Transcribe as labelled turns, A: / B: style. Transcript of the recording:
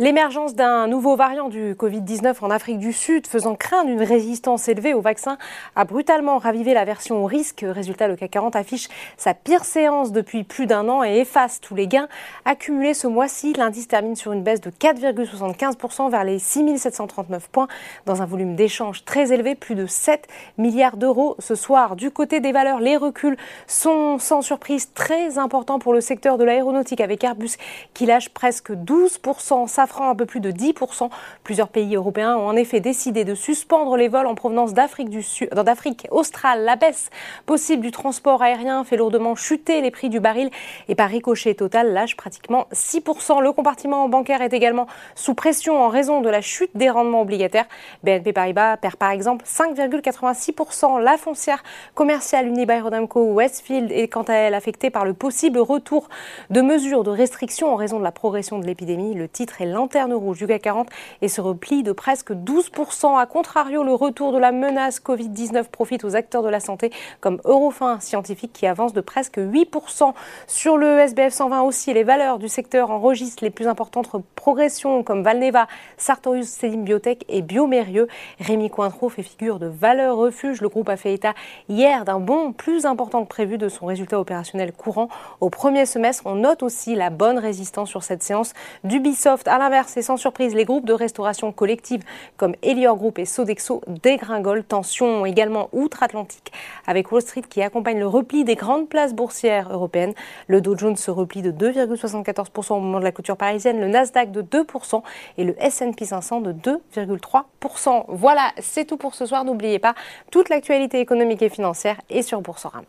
A: L'émergence d'un nouveau variant du Covid-19 en Afrique du Sud, faisant craindre une résistance élevée au vaccin, a brutalement ravivé la version au risque. Résultat, le CAC 40 affiche sa pire séance depuis plus d'un an et efface tous les gains accumulés ce mois-ci. L'indice termine sur une baisse de 4,75% vers les 6739 points dans un volume d'échange très élevé, plus de 7 milliards d'euros ce soir. Du côté des valeurs, les reculs sont sans surprise très importants pour le secteur de l'aéronautique avec Airbus qui lâche presque 12%. Safran un peu plus de 10%. Plusieurs pays européens ont en effet décidé de suspendre les vols en provenance d'Afrique du Sud, d'Afrique australe. La baisse possible du transport aérien fait lourdement chuter les prix du baril et par ricochet total lâche pratiquement 6%. Le compartiment bancaire est également sous pression en raison de la chute des rendements obligataires. BNP Paribas perd par exemple 5,86%. La foncière commerciale Unibail-Rodamco Westfield est quant à elle affectée par le possible retour de mesures de restriction en raison de la progression de l'épidémie. Le titre est lanterne rouge du CAC 40 et se replie de presque 12%. A contrario, le retour de la menace Covid-19 profite aux acteurs de la santé comme Eurofin Scientifique qui avance de presque 8%. Sur le SBF 120 aussi, les valeurs du secteur enregistrent les plus importantes progressions comme Valneva, Sartorius Selim Biotech et Biomérieux. Rémi Cointreau fait figure de valeur refuge. Le groupe a fait état hier d'un bond plus important que prévu de son résultat opérationnel courant au premier semestre. On note aussi la bonne résistance sur cette séance d'Ubisoft. À et sans surprise, les groupes de restauration collective comme Elior Group et Sodexo dégringolent. Tension également outre-Atlantique avec Wall Street qui accompagne le repli des grandes places boursières européennes. Le Dow Jones se replie de 2,74% au moment de la clôture parisienne, le Nasdaq de 2% et le S&P 500 de 2,3%. Voilà, c'est tout pour ce soir. N'oubliez pas, toute l'actualité économique et financière est sur Boursorama.